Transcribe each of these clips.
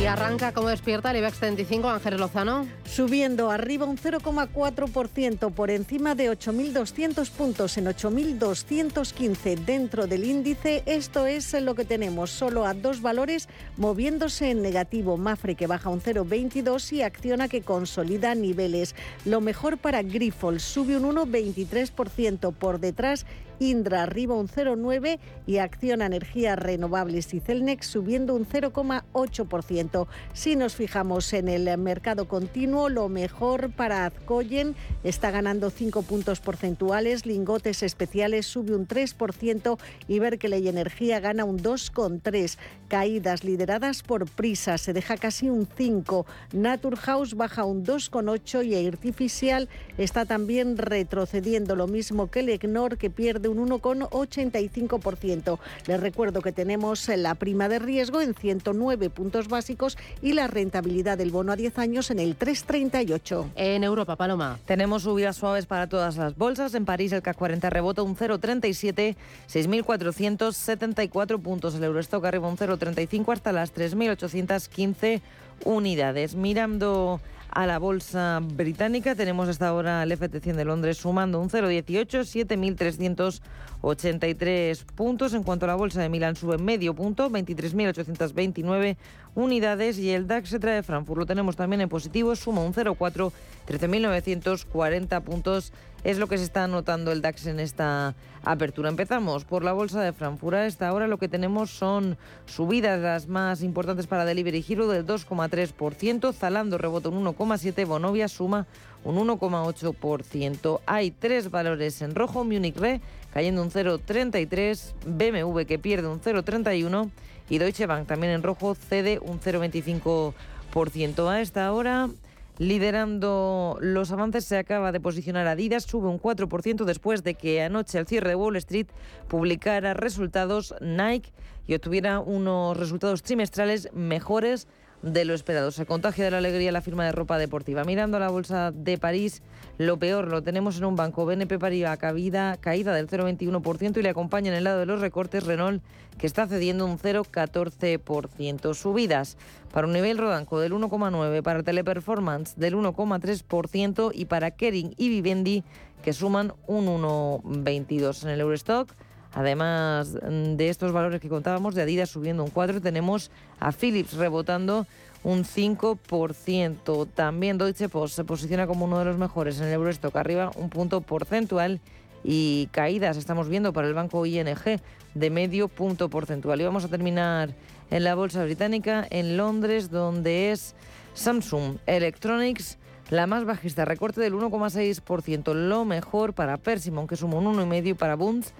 Y arranca como despierta el IBEX 35, Ángel Lozano. Subiendo arriba un 0,4% por encima de 8.200 puntos en 8.215 dentro del índice. Esto es lo que tenemos, solo a dos valores moviéndose en negativo. Mafre que baja un 0,22 y Acciona que consolida niveles. Lo mejor para Grifols, sube un 1,23% por detrás Indra arriba un 0,9% y Acciona Energías Renovables y Celnex subiendo un 0,8%. Si nos fijamos en el mercado continuo, lo mejor para Azcoyen está ganando 5 puntos porcentuales, Lingotes Especiales sube un 3% y Berkeley Energía gana un 2,3%. Caídas lideradas por Prisa se deja casi un 5%. Naturhaus baja un 2,8% y Artificial está también retrocediendo, lo mismo que el que pierde un 1,85%. Les recuerdo que tenemos la prima de riesgo en 109 puntos básicos y la rentabilidad del bono a 10 años en el 3,38. En Europa, Paloma. Tenemos subidas suaves para todas las bolsas. En París el CAC 40 rebota un 0,37, 6.474 puntos. El Eurostock arriba un 0,35 hasta las 3.815 unidades. Mirando a la bolsa británica. Tenemos hasta ahora el FT100 de Londres sumando un 0,18, 7.383 puntos. En cuanto a la bolsa de Milán sube medio punto, 23.829 unidades. Y el DAX se trae de Frankfurt. Lo tenemos también en positivo, suma un 0,4, 13.940 puntos es lo que se está anotando el DAX en esta apertura. Empezamos por la bolsa de Frankfurt. A esta hora lo que tenemos son subidas las más importantes para Delivery Hero del 2,3%, Zalando rebota un 1,7%, Bonovia suma un 1,8%. Hay tres valores en rojo, Munich Re cayendo un 0,33%, BMW que pierde un 0,31% y Deutsche Bank también en rojo cede un 0,25%. A esta hora Liderando los avances se acaba de posicionar Adidas, sube un 4% después de que anoche al cierre de Wall Street publicara resultados Nike y obtuviera unos resultados trimestrales mejores de lo esperado. Se contagia de la alegría la firma de ropa deportiva. Mirando la bolsa de París, lo peor lo tenemos en un banco. BNP Paribas caída, caída del 0,21% y le acompaña en el lado de los recortes Renault, que está cediendo un 0,14%. Subidas para un nivel rodanco del 1,9%, para Teleperformance del 1,3% y para Kering y Vivendi, que suman un 1,22%. En el Eurostock Además de estos valores que contábamos, de Adidas subiendo un 4, tenemos a Philips rebotando un 5%. También Deutsche Post se posiciona como uno de los mejores en el Eurostock, arriba un punto porcentual y caídas estamos viendo para el banco ING de medio punto porcentual. Y vamos a terminar en la bolsa británica, en Londres, donde es Samsung Electronics. La más bajista, recorte del 1,6%, lo mejor para Persimmon, que suma un 1,5% y para Bunds,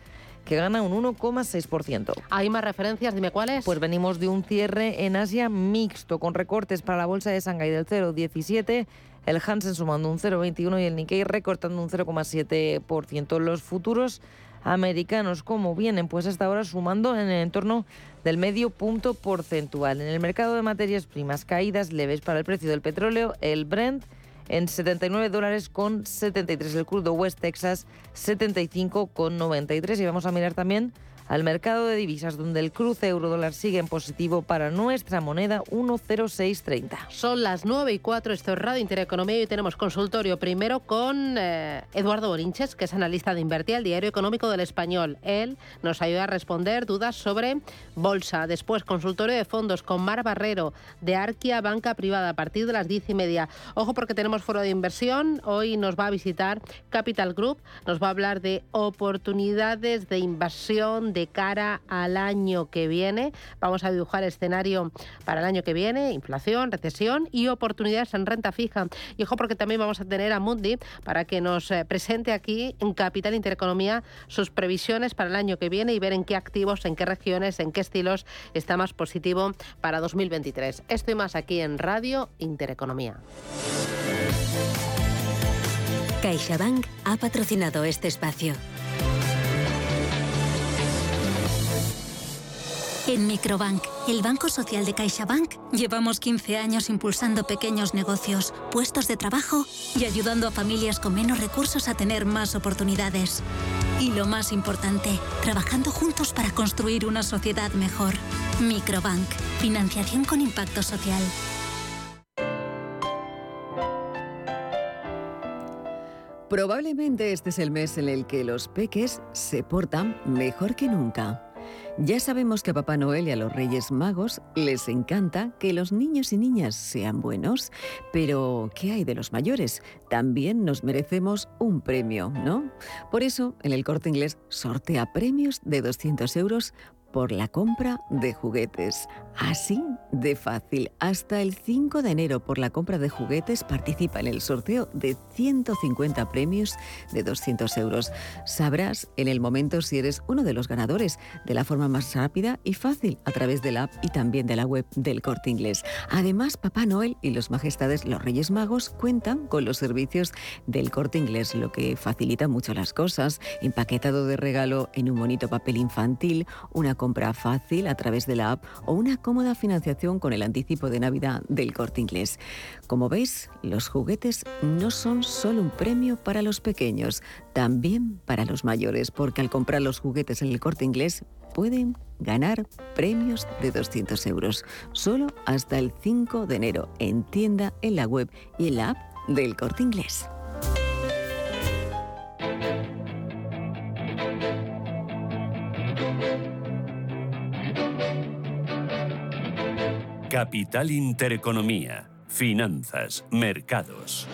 que gana un 1,6%. ¿Hay más referencias? Dime cuáles. Pues venimos de un cierre en Asia mixto, con recortes para la bolsa de Shanghai del 0,17%, el Hansen sumando un 0,21% y el Nikkei recortando un 0,7%. Los futuros americanos, como vienen? Pues hasta ahora sumando en el entorno del medio punto porcentual. En el mercado de materias primas, caídas leves para el precio del petróleo, el Brent en 79 dólares con 73. El crudo West Texas 75 con 93. Y vamos a mirar también al mercado de divisas, donde el cruce euro-dólar sigue en positivo para nuestra moneda 10630. Son las 9 y 4, esto es Radio Intereconomía y tenemos consultorio primero con eh, Eduardo Borinches, que es analista de Invertir, el diario económico del español. Él nos ayuda a responder dudas sobre bolsa. Después, consultorio de fondos con Mar Barrero, de Arquia Banca Privada, a partir de las 10 y media. Ojo porque tenemos foro de inversión. Hoy nos va a visitar Capital Group, nos va a hablar de oportunidades de inversión de cara al año que viene. Vamos a dibujar escenario para el año que viene, inflación, recesión y oportunidades en renta fija. Y ojo porque también vamos a tener a Mundi para que nos eh, presente aquí en Capital Intereconomía sus previsiones para el año que viene y ver en qué activos, en qué regiones, en qué estilos está más positivo para 2023. Estoy más aquí en Radio Intereconomía. CaixaBank ha patrocinado este espacio. En Microbank, el Banco Social de CaixaBank, llevamos 15 años impulsando pequeños negocios, puestos de trabajo y ayudando a familias con menos recursos a tener más oportunidades. Y lo más importante, trabajando juntos para construir una sociedad mejor. Microbank, financiación con impacto social. Probablemente este es el mes en el que los peques se portan mejor que nunca. Ya sabemos que a Papá Noel y a los Reyes Magos les encanta que los niños y niñas sean buenos, pero ¿qué hay de los mayores? También nos merecemos un premio, ¿no? Por eso, en el corte inglés sortea premios de 200 euros por la compra de juguetes. Así de fácil. Hasta el 5 de enero por la compra de juguetes participa en el sorteo de 150 premios de 200 euros. Sabrás en el momento si eres uno de los ganadores de la forma más rápida y fácil a través de la app y también de la web del corte inglés. Además, Papá Noel y los Majestades, los Reyes Magos, cuentan con los servicios del corte inglés, lo que facilita mucho las cosas. Empaquetado de regalo en un bonito papel infantil, una compra fácil a través de la app o una cómoda financiación con el anticipo de Navidad del corte inglés. Como veis, los juguetes no son solo un premio para los pequeños, también para los mayores, porque al comprar los juguetes en el corte inglés pueden ganar premios de 200 euros, solo hasta el 5 de enero, en tienda, en la web y en la app del corte inglés. Capital Intereconomía. Finanzas. Mercados.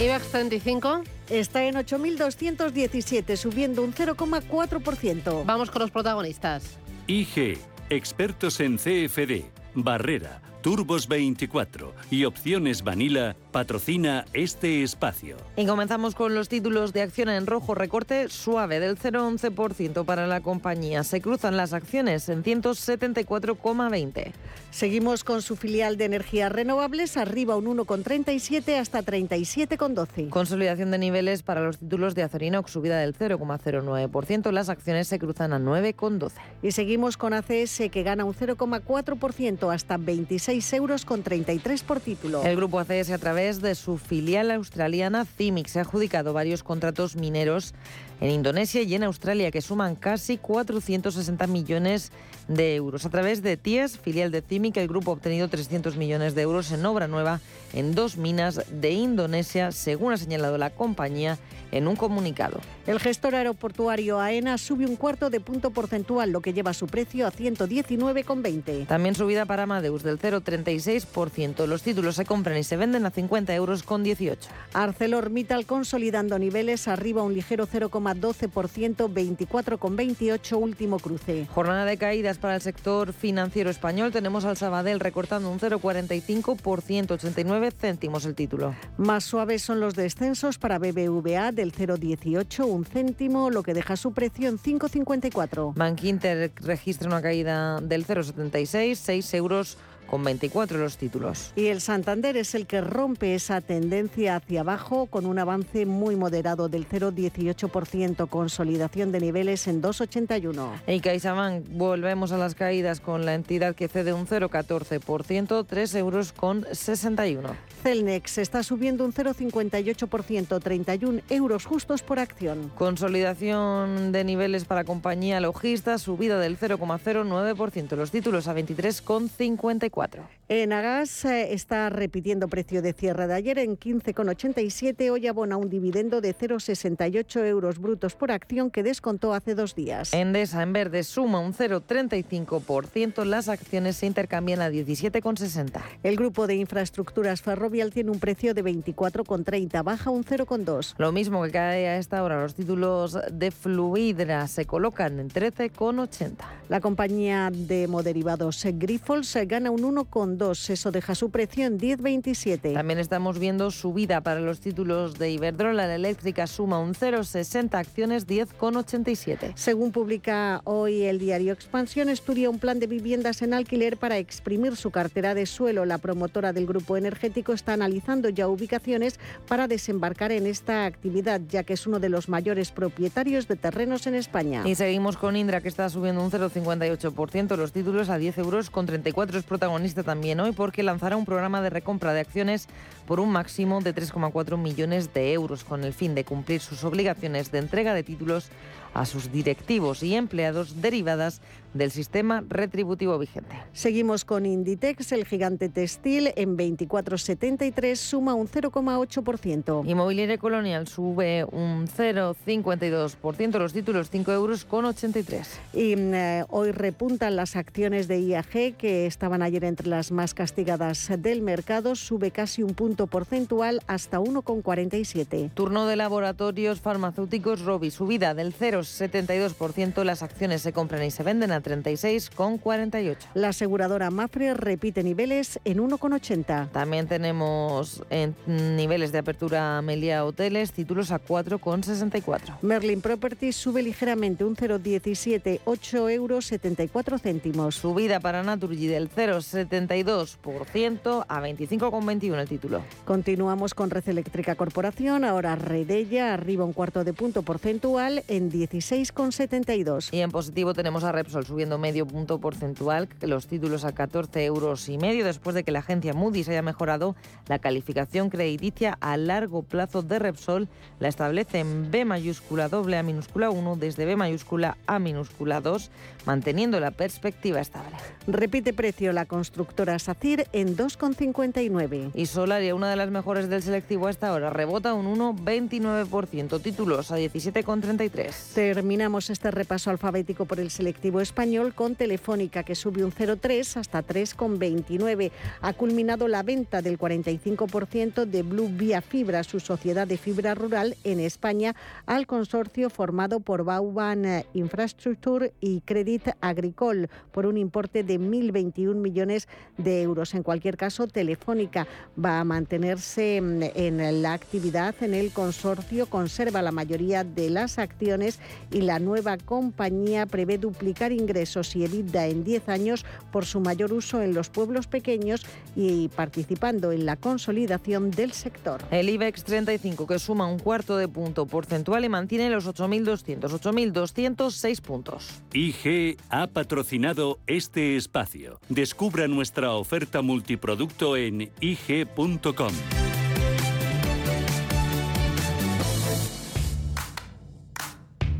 IBEX 35. Está en 8.217, subiendo un 0,4%. Vamos con los protagonistas. IG. Expertos en CFD. Barrera. Turbos 24 y Opciones Vanilla patrocina este espacio. Y comenzamos con los títulos de acción en rojo, recorte suave del 0,11% para la compañía. Se cruzan las acciones en 174,20. Seguimos con su filial de energías renovables, arriba un 1,37 hasta 37,12. Consolidación de niveles para los títulos de Acerinox, subida del 0,09%. Las acciones se cruzan a 9,12. Y seguimos con ACS, que gana un 0,4% hasta 26 euros con 33 por título. El grupo ACS a través de su filial australiana CIMIC se ha adjudicado varios contratos mineros en Indonesia y en Australia que suman casi 460 millones de euros. A través de TIES, filial de CIMIC, el grupo ha obtenido 300 millones de euros en obra nueva en dos minas de Indonesia, según ha señalado la compañía en un comunicado. El gestor aeroportuario AENA sube un cuarto de punto porcentual, lo que lleva su precio a 119,20. También subida para Amadeus del 0,36%. Los títulos se compran y se venden a 50 euros con 18. ArcelorMittal consolidando niveles arriba un ligero 0,12%, 24,28 último cruce. Jornada de caídas para el sector financiero español. Tenemos al Sabadell recortando un 0,45%, 89 céntimos el título. Más suaves son los descensos para BBVA del 0,18, un céntimo, lo que deja su precio en 5,54. Bank Inter registra una caída del 0,76, 6 euros con 24 los títulos. Y el Santander es el que rompe esa tendencia hacia abajo con un avance muy moderado del 0,18%, consolidación de niveles en 2,81. Y CaixaBank, volvemos a las caídas con la entidad que cede un 0,14%, 3 euros con 61. Celnex está subiendo un 0,58%, 31 euros justos por acción. Consolidación de niveles para compañía logista, subida del 0,09%, los títulos a 23,54. 24. Enagas eh, está repitiendo precio de cierre de ayer en 15,87. Hoy abona un dividendo de 0,68 euros brutos por acción que descontó hace dos días. Endesa en verde suma un 0,35%. Las acciones se intercambian a 17,60. El grupo de infraestructuras ferrovial tiene un precio de 24,30, baja un 0,2. Lo mismo que cae a esta hora. Los títulos de Fluidra se colocan en 13,80. La compañía de moderivados Grifols gana un 1,2. Eso deja su precio en 10,27. También estamos viendo subida para los títulos de Iberdrola. La eléctrica suma un 0,60 acciones 10,87. Según publica hoy el diario Expansión, estudia un plan de viviendas en alquiler para exprimir su cartera de suelo. La promotora del grupo energético está analizando ya ubicaciones para desembarcar en esta actividad, ya que es uno de los mayores propietarios de terrenos en España. Y seguimos con Indra, que está subiendo un 0,58%. Los títulos a 10 euros con 34 es protagonista también hoy porque lanzará un programa de recompra de acciones por un máximo de 3,4 millones de euros con el fin de cumplir sus obligaciones de entrega de títulos a sus directivos y empleados derivadas del sistema retributivo vigente. Seguimos con Inditex, el gigante textil en 24,73 suma un 0,8%. Inmobiliaria Colonial sube un 0,52%, los títulos 5 euros con 83. Y eh, hoy repuntan las acciones de IAG que estaban ayer entre las más castigadas del mercado, sube casi un punto porcentual hasta 1,47. Turno de laboratorios farmacéuticos Robi, subida del 0,72%, las acciones se compran y se venden a 36,48. La aseguradora Mafre repite niveles en 1,80. También tenemos en niveles de apertura Melia Hoteles, títulos a 4,64. Merlin Properties sube ligeramente un 0,17, 8 euros 74 céntimos. Subida para Naturgy del 0,72% a 25,21 el título. Continuamos con Red Eléctrica Corporación, ahora Redella arriba un cuarto de punto porcentual en 16,72. Y en positivo tenemos a Repsol subiendo medio punto porcentual, los títulos a 14 euros y medio después de que la agencia Moody's haya mejorado la calificación crediticia a largo plazo de Repsol, la establece en B mayúscula doble A minúscula 1 desde B mayúscula A minúscula 2, manteniendo la perspectiva estable. Repite precio la constructora SACIR en 2,59. Y Solaria, una de las mejores del selectivo hasta ahora, rebota un 1,29%, títulos a 17,33. Terminamos este repaso alfabético por el selectivo español con Telefónica que sube un 0,3 hasta 3,29. Ha culminado la venta del 45% de Blue Vía Fibra, su sociedad de fibra rural en España, al consorcio formado por Bauban Infrastructure y Credit Agricole por un importe de 1.021 millones de euros. En cualquier caso, Telefónica va a mantenerse en la actividad en el consorcio, conserva la mayoría de las acciones y la nueva compañía prevé duplicar ingresos y EBITDA en 10 años por su mayor uso en los pueblos pequeños y participando en la consolidación del sector. El IBEX 35 que suma un cuarto de punto porcentual y mantiene los 8.200, 8.206 puntos. IG ha patrocinado este espacio. Descubra nuestra oferta multiproducto en ig.com.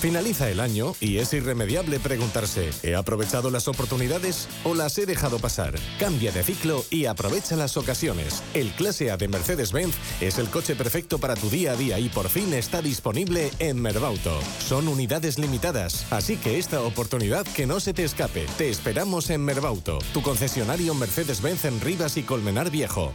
Finaliza el año y es irremediable preguntarse, ¿he aprovechado las oportunidades o las he dejado pasar? Cambia de ciclo y aprovecha las ocasiones. El Clase A de Mercedes-Benz es el coche perfecto para tu día a día y por fin está disponible en Merbauto. Son unidades limitadas, así que esta oportunidad que no se te escape. Te esperamos en Merbauto, tu concesionario Mercedes-Benz en Rivas y Colmenar Viejo.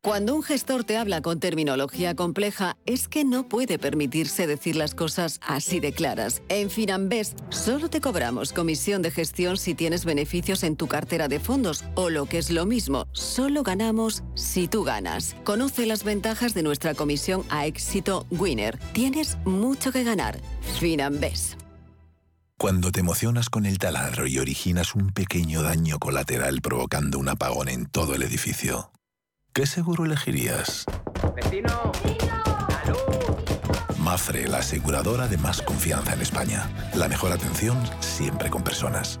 Cuando un gestor te habla con terminología compleja, es que no puede permitirse decir las cosas así de claras. En Finambés solo te cobramos comisión de gestión si tienes beneficios en tu cartera de fondos o lo que es lo mismo, solo ganamos si tú ganas. Conoce las ventajas de nuestra comisión a éxito Winner. Tienes mucho que ganar. Finambés. Cuando te emocionas con el taladro y originas un pequeño daño colateral provocando un apagón en todo el edificio. ¿Qué seguro elegirías? ¡Vecino! Mafre, la aseguradora de más confianza en España. La mejor atención siempre con personas.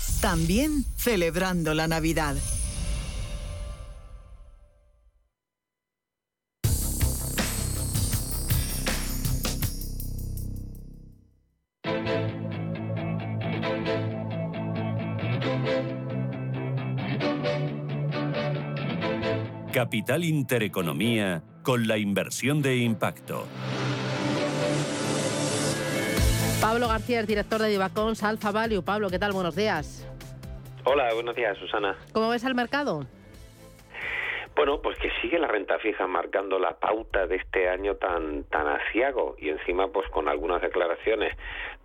también celebrando la Navidad. Capital Intereconomía con la inversión de impacto. Pablo García, director de Divacons Alfa Value. Pablo, ¿qué tal? Buenos días. Hola, buenos días, Susana. ¿Cómo ves el mercado? Bueno, pues que sigue la renta fija marcando la pauta de este año tan tan asiago y encima pues con algunas declaraciones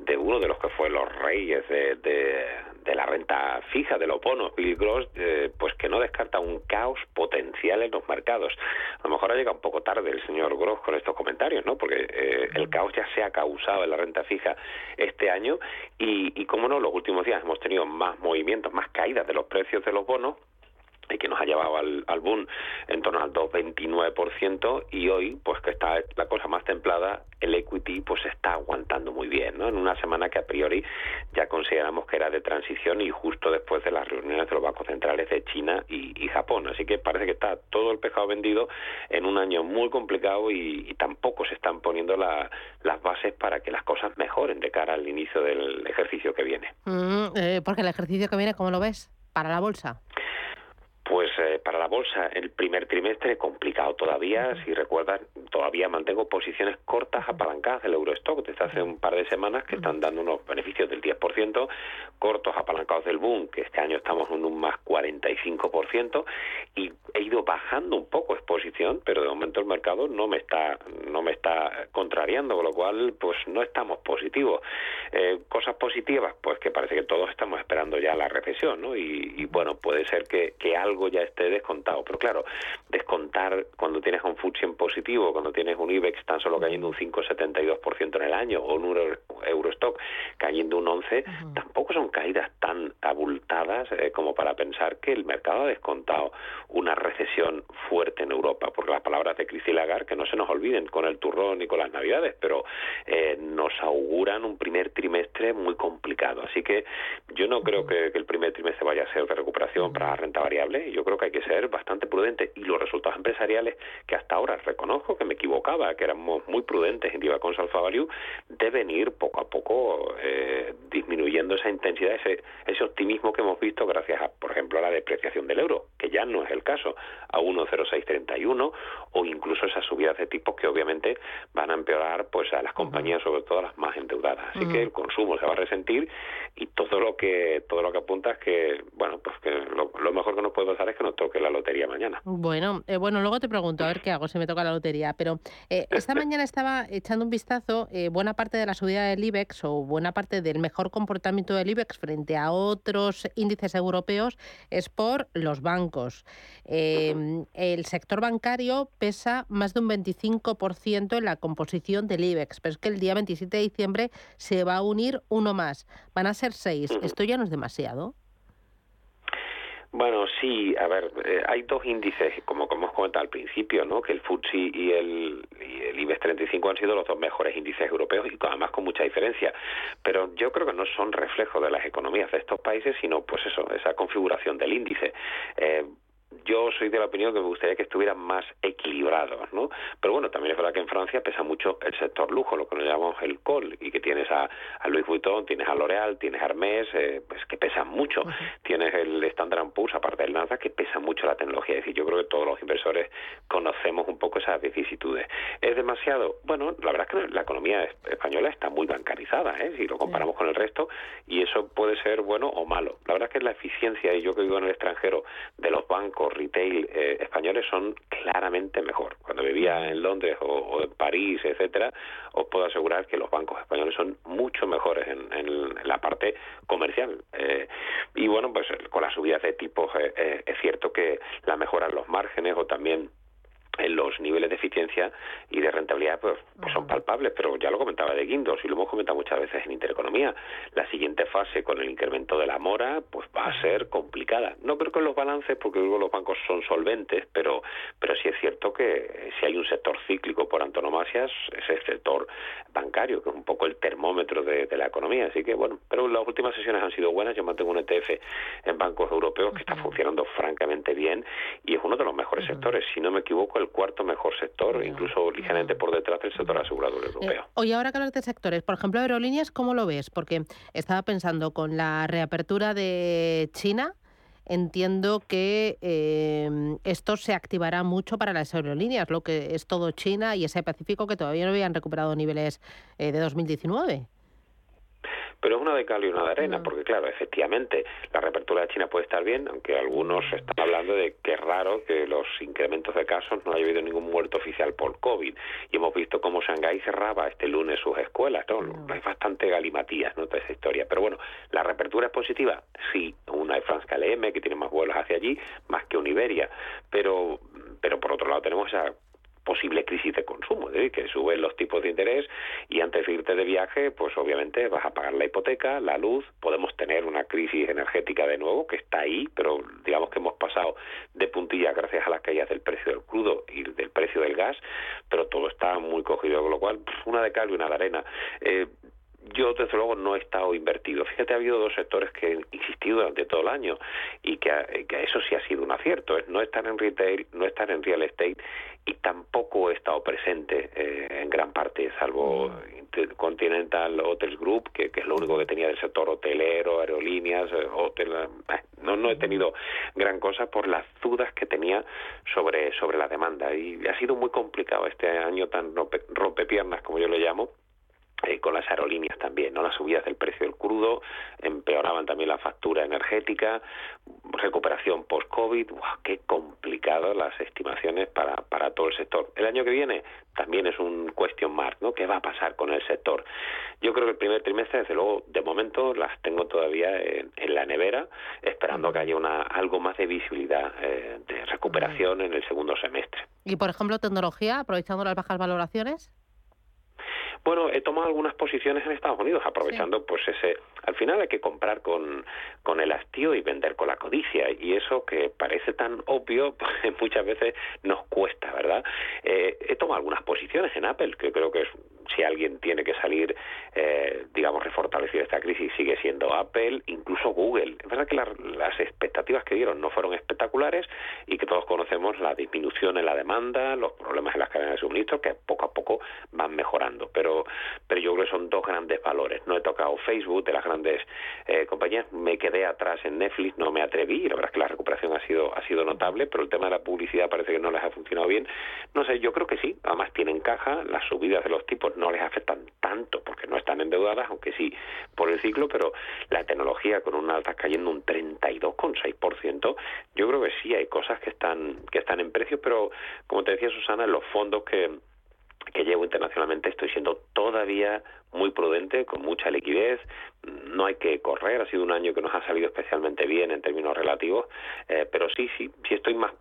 de uno de los que fue los reyes de, de, la renta fija de los bonos, Bill Gross, eh, pues que no descarta un caos potencial en los mercados. A lo mejor ha llegado un poco tarde el señor Gross con estos comentarios, ¿no? Porque eh, el caos ya se ha causado en la renta fija este año y, y, como no, los últimos días hemos tenido más movimientos, más caídas de los precios de los bonos y que nos ha llevado al, boom en torno al 2,29% y hoy, pues que está la cosa más templada, el equity pues está aguantando muy bien, ¿no? En una semana que a priori ya consideramos que era de transición y justo después de las reuniones de los bancos centrales de China y, Japón. Así que parece que está todo el pescado vendido en un año muy complicado y, tampoco se están poniendo las bases para que las cosas mejoren de cara al inicio del ejercicio que viene. Mm, eh, porque el ejercicio que viene, ¿cómo lo ves? Para la bolsa. Pues eh, para la bolsa el primer trimestre complicado todavía. Si recuerdan, todavía mantengo posiciones cortas apalancadas del Eurostock desde hace un par de semanas que están dando unos beneficios del 10%, cortos apalancados del boom, que este año estamos en un más 45%, y he ido bajando un poco exposición, pero de momento el mercado no me está no me está contrariando, con lo cual pues no estamos positivos. Eh, cosas positivas, pues que parece que todos estamos esperando ya la recesión, ¿no? Y, y bueno, puede ser que, que algo ya esté descontado. Pero claro, descontar cuando tienes un FTSE en positivo, cuando tienes un IBEX tan solo cayendo un 5,72% en el año o un Eurostock cayendo un 11%, tampoco son caídas tan abultadas eh, como para pensar que el mercado ha descontado una recesión fuerte en Europa. Porque las palabras de Christine Lagarde, que no se nos olviden con el turrón y con las navidades, pero eh, nos auguran un primer trimestre muy complicado. Así que yo no creo que, que el primer trimestre vaya a ser de recuperación para la renta variable yo creo que hay que ser bastante prudente. Y los resultados empresariales que hasta ahora reconozco que me equivocaba, que éramos muy prudentes en Divacons Alpha Value, deben ir poco a poco eh, disminuyendo esa intensidad, ese, ese optimismo que hemos visto gracias a, por ejemplo, a la depreciación del euro, que ya no es el caso, a 1,0631 o incluso esas subidas de tipos que obviamente van a empeorar pues a las compañías, sobre todo a las más endeudadas. Así que el consumo se va a resentir y todo lo que todo lo que apunta es que, bueno, pues que lo, lo mejor que nos puede que nos toque la lotería mañana. Bueno, eh, bueno, luego te pregunto a ver qué hago si me toca la lotería, pero eh, esta mañana estaba echando un vistazo, eh, buena parte parte de la subida del IBEX o buena parte del mejor comportamiento del IBEX frente a otros índices europeos es por los bancos. Em, el sector bancario pesa más de un 25% en la composición del IBEX, pero es que el día 27 de diciembre se va a unir uno más. Van a ser seis. ¿Esto ya no es demasiado? Bueno, sí, a ver, eh, hay dos índices, como, como hemos comentado al principio, ¿no? que el FTSE y el, y el IBEX 35 han sido los dos mejores índices europeos y además con mucha diferencia. Pero yo creo que no son reflejos de las economías de estos países, sino pues eso, esa configuración del índice. Eh, yo soy de la opinión que me gustaría que estuvieran más equilibrados, ¿no? Pero bueno, también es verdad que en Francia pesa mucho el sector lujo, lo que nos llamamos el col, y que tienes a, a Louis Vuitton, tienes a L'Oréal, tienes a Hermès, eh, pues que pesan mucho. Tienes el Standard Poor's, aparte del Nasdaq, que pesa mucho la tecnología. Es decir, yo creo que todos los inversores conocemos un poco esas vicisitudes. ¿Es demasiado? Bueno, la verdad es que la economía española está muy bancarizada, ¿eh? Si lo comparamos con el resto, y eso puede ser bueno o malo. La verdad es que la eficiencia, y yo que vivo en el extranjero, de los bancos, retail eh, españoles son claramente mejor. Cuando vivía en Londres o, en París, etcétera, os puedo asegurar que los bancos españoles son mucho mejores en, la parte comercial. Eh, y bueno, pues con las subidas de tipos eh, es cierto que la mejora en los márgenes o también en los niveles de eficiencia y de rentabilidad pues, pues, son palpables, pero ya lo comentaba de Guindos y lo hemos comentado muchas veces en Intereconomía. La siguiente fase con el incremento de la mora pues va a ser complicada. No creo que en los balances, porque luego los bancos son solventes, pero, pero sí es cierto que si hay un sector cíclico por antonomasias es el sector bancario, que es un poco el termómetro de, la economía. Así que bueno, pero las últimas sesiones han sido buenas. Yo mantengo un ETF en bancos europeos que está funcionando francamente bien y es uno de los mejores sectores. Si no me equivoco, el cuarto mejor sector, incluso ligeramente por detrás del sector asegurador eh, europeo. oye, ahora que hablas de sectores, por ejemplo, aerolíneas, ¿cómo lo ves? Porque estaba pensando con la reapertura de China, entiendo que eh, esto se activará mucho para las aerolíneas, lo que es todo China y ese Pacífico que todavía no habían recuperado niveles eh, de 2019 pero es una de cal y una de arena, porque claro, efectivamente, la reapertura de China puede estar bien, aunque algunos están hablando de que es raro que los incrementos de casos no haya habido ningún muerto oficial por COVID. Y hemos visto cómo Shanghái cerraba este lunes sus escuelas, ¿no? Hay bastante galimatías, ¿no? Toda esa historia. Pero bueno, ¿la reapertura es positiva? Sí, una de France KLM, que tiene más vuelos hacia allí, más que un Iberia, pero pero por otro lado tenemos esa posible crisis de consumo, es que suben los tipos de interés y antes de irte de viaje, pues obviamente vas a pagar la hipoteca, la luz, podemos tener una crisis energética de nuevo que está ahí, pero digamos que hemos pasado de puntilla gracias a las caídas del precio del crudo y del precio del gas, pero todo está muy cogido, con lo cual una de cal y una de arena. Eh, yo desde luego no he estado invertido. Fíjate, ha habido dos sectores que han insistido durante todo el año y que, eso sí ha sido un acierto, es no estar en retail, no estar en real estate y tampoco he estado presente eh, en gran parte, salvo Continental Hotels Group, que, es lo único que tenía del sector hotelero, aerolíneas, eh, hotel, eh, no, no he tenido gran cosa por las dudas que tenía sobre, sobre la demanda. Y ha sido muy complicado este año tan rompe, piernas como yo lo llamo eh, con las aerolíneas también, ¿no? Las subidas del precio del crudo empeoraban también la factura energética, recuperación post-COVID, qué complicado las estimaciones para, para todo el sector. El año que viene también es un question mark, ¿no? ¿Qué va a pasar con el sector? Yo creo que el primer trimestre, desde luego, de momento las tengo todavía en, la nevera, esperando que haya una algo más de visibilidad eh, de recuperación en el segundo semestre. Y, por ejemplo, tecnología, aprovechando las bajas valoraciones. Bueno, he tomado algunas posiciones en Estados Unidos, aprovechando pues ese... Al final hay que comprar con, con el hastío y vender con la codicia, y eso que parece tan obvio, pues, muchas veces nos cuesta, ¿verdad? Eh, he tomado algunas posiciones en Apple, que creo que es si alguien tiene que salir, eh, digamos, refortalecido esta crisis, sigue siendo Apple, incluso Google. Es verdad que las expectativas que dieron no fueron espectaculares y que todos conocemos la disminución en la demanda, los problemas en las cadenas de suministro, que poco a poco van mejorando. Pero, pero yo creo que son dos grandes valores. No he tocado Facebook de las grandes eh, compañías, me quedé atrás en Netflix, no me atreví, la verdad es que la recuperación ha sido, ha sido notable, pero el tema de la publicidad parece que no les ha funcionado bien. No sé, yo creo que sí, además tienen caja, las subidas de los tipos no les afectan tanto porque no están endeudadas, aunque sí por el ciclo, pero la tecnología con una alta cayendo un 32,6%, yo creo que sí hay cosas que están que están en precios, pero como te decía Susana, los fondos que que llevo internacionalmente estoy siendo todavía muy prudente, con mucha liquidez, no hay que correr, ha sido un año que nos ha salido especialmente bien en términos relativos, eh, pero sí, sí, sí estoy más,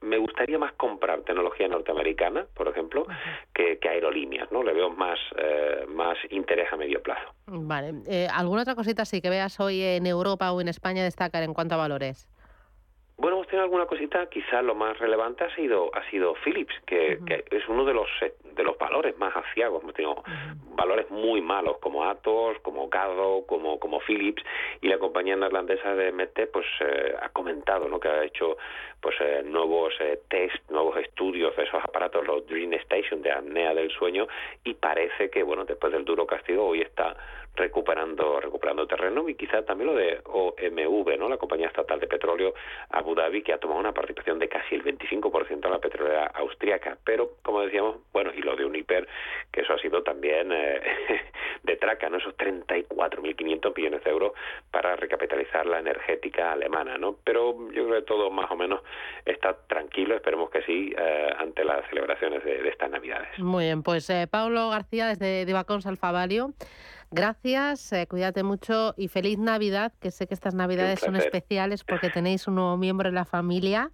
me gustaría más comprar tecnología norteamericana, por ejemplo, que, aerolíneas, ¿no? Le veo más, eh, más interés a medio plazo. Vale, eh, ¿alguna otra cosita sí que veas hoy en Europa o en España destacar en cuanto a valores? Bueno, hemos tenido alguna cosita, quizás lo más relevante ha sido ha sido Philips, que, es uno de los de los valores más aciagos. Hemos tenido valores muy malos como Atos, como Gado, como como Philips y la compañía neerlandesa de MT pues eh, ha comentado, ¿no? que ha hecho pues eh, nuevos eh, test, nuevos estudios de esos aparatos, los Dream Station de apnea del sueño y parece que bueno, después del duro castigo hoy está recuperando recuperando terreno y quizá también lo de OMV, ¿no? La compañía estatal de petróleo Abu Dhabi que ha tomado una participación de casi el 25% en la petrolera austríaca, pero como decíamos, bueno, y lo de Uniper, que eso ha sido también eh, de traca, ¿no? Esos 34.500 millones de euros para recapitalizar la energética alemana, ¿no? Pero yo creo que todo más o menos está tranquilo, esperemos que sí, eh, ante las celebraciones de, estas Navidades. Muy bien, pues eh, Pablo García desde Divacons Alfavalio. Gracias, eh, cuídate mucho y feliz Navidad, que sé que estas Navidades son especiales porque tenéis un nuevo miembro en la familia.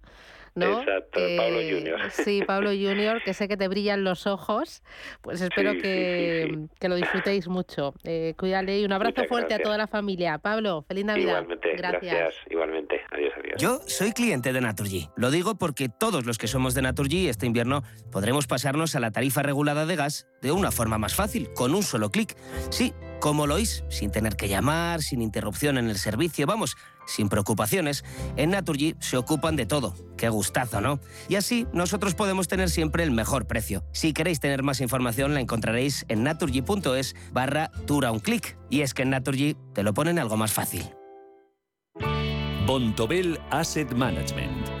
¿no? Exacto, Pablo Junior. Sí, Pablo Junior, que sé que te brillan los ojos. Pues espero que, que, lo disfrutéis mucho. Eh, cuídale y un abrazo fuerte a toda la familia. Pablo, feliz Navidad. Igualmente, gracias. Igualmente, adiós, adiós. Yo soy cliente de Naturgy. Lo digo porque todos los que somos de Naturgy este invierno podremos pasarnos a la tarifa regulada de gas de una forma más fácil, con un solo clic. Sí, como lo oís, sin tener que llamar, sin interrupción en el servicio, vamos, sin preocupaciones. En Naturgy se ocupan de todo. Qué gustazo, ¿no? Y así nosotros podemos tener siempre el mejor precio. Si queréis tener más información la encontraréis en naturgy.es barra dura un clic. Y es que en Naturgy te lo ponen algo más fácil. Bontobel Asset Management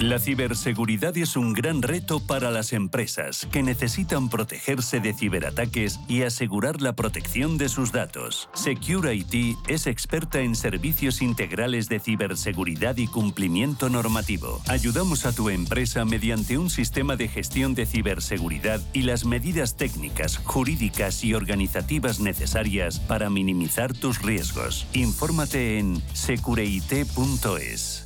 La ciberseguridad es un gran reto para las empresas que necesitan protegerse de ciberataques y asegurar la protección de sus datos. Secure IT es experta en servicios integrales de ciberseguridad y cumplimiento normativo. Ayudamos a tu empresa mediante un sistema de gestión de ciberseguridad y las medidas técnicas, jurídicas y organizativas necesarias para minimizar tus riesgos. Infórmate en secureit.es.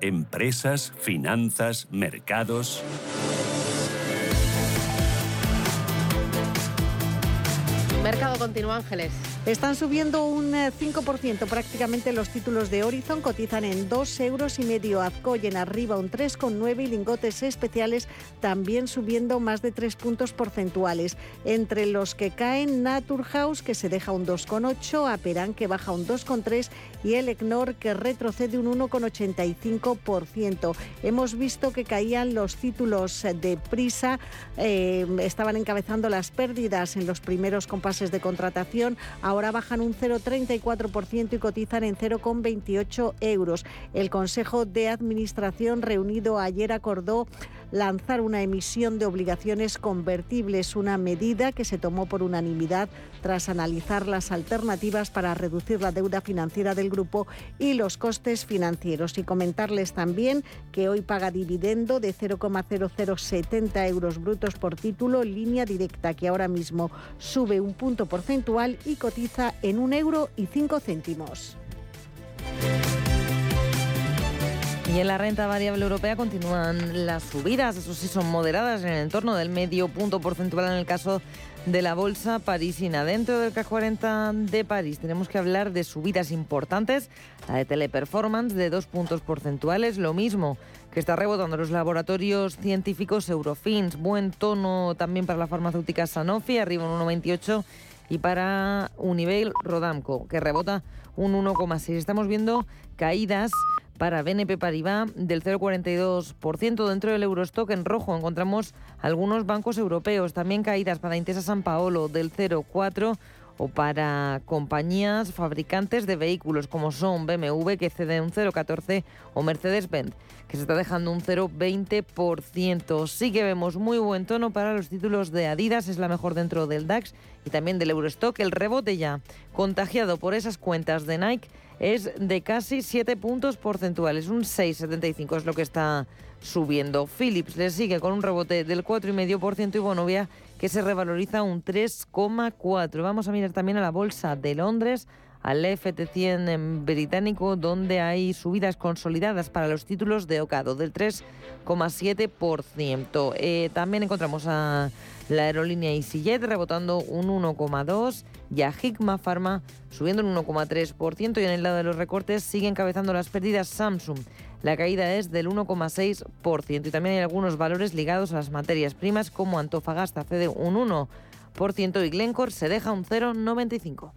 Empresas, finanzas, mercados. Mercado continúa, Ángeles. Están subiendo un 5% eh, prácticamente los títulos de Horizon, cotizan en 2 euros y medio. Azcoyen arriba un 3,9 y lingotes especiales también subiendo más de 3 puntos porcentuales. Entre los que caen Naturhaus que se deja un 2,8, Aperan que baja un 2,3 y el ECNOR que retrocede un 1,85%. Hemos visto que caían los títulos de prisa, eh, estaban encabezando las pérdidas en los primeros compases de contratación bajan un 0,34% y cotizan en 0,28 euros. El Consejo de Administración reunido ayer acordó lanzar una emisión de obligaciones convertibles, una medida que se tomó por unanimidad tras analizar las alternativas para reducir la deuda financiera del grupo y los costes financieros. Y comentarles también que hoy paga dividendo de 0,0070 euros brutos por título, línea directa que ahora mismo sube un punto porcentual y cotiza en un euro y cinco céntimos. Y en la renta variable europea continúan las subidas, eso sí son moderadas en el entorno del medio punto porcentual en el caso de la bolsa parisina. Dentro del CAC 40 de París tenemos que hablar de subidas importantes, la de Teleperformance de dos puntos porcentuales, lo mismo que está rebotando los laboratorios científicos Eurofins, buen tono también para la farmacéutica Sanofi, arriba un 1,28 y para Univeil Rodamco, que rebota un 1,6. Estamos viendo caídas para BNP Paribas del 0,42%. Dentro del Eurostock en rojo encontramos algunos bancos europeos, también caídas para Intesa San Paolo del 0,4% o para compañías fabricantes de vehículos como son BMW que cede un 0,14 o Mercedes-Benz que se está dejando un 0,20%. Sí que vemos muy buen tono para los títulos de Adidas, es la mejor dentro del DAX y también del Eurostock. El rebote ya contagiado por esas cuentas de Nike es de casi 7 puntos porcentuales, un 6,75 es lo que está subiendo. Philips le sigue con un rebote del 4,5% y Bonovia que se revaloriza un 3,4%. Vamos a mirar también a la bolsa de Londres al FT100 británico, donde hay subidas consolidadas para los títulos de Ocado del 3,7%. Eh, también encontramos a la aerolínea EasyJet rebotando un 1,2% y a Hikma Pharma subiendo un 1,3%. Y en el lado de los recortes sigue encabezando las pérdidas Samsung. La caída es del 1,6% y también hay algunos valores ligados a las materias primas como Antofagasta cede un 1% y Glencore se deja un 0,95%.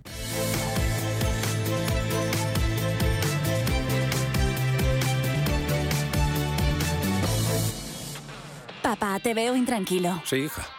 Papá, te veo intranquilo. Sí, hija.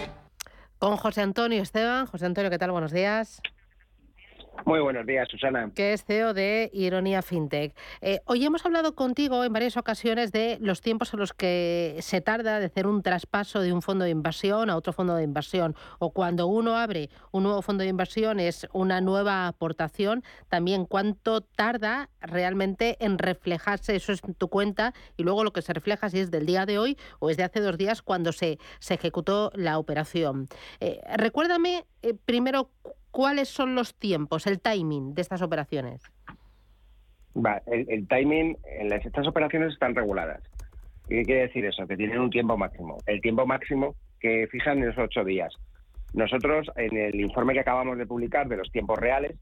con José Antonio Esteban. José Antonio, ¿qué tal? Buenos días. Muy buenos días, Susana. Que es CEO de Ironía FinTech. Eh, hoy hemos hablado contigo en varias ocasiones de los tiempos en los que se tarda de hacer un traspaso de un fondo de inversión a otro fondo de inversión. O cuando uno abre un nuevo fondo de inversión es una nueva aportación. También cuánto tarda realmente en reflejarse eso es tu cuenta y luego lo que se refleja si es del día de hoy o es de hace dos días cuando se, se ejecutó la operación. Eh, recuérdame eh, primero ¿Cuáles son los tiempos, el timing de estas operaciones? el, timing, en estas operaciones están reguladas. ¿Qué quiere decir eso? Que tienen un tiempo máximo. El tiempo máximo que fijan es ocho días. Nosotros, en el informe que acabamos de publicar de los tiempos reales,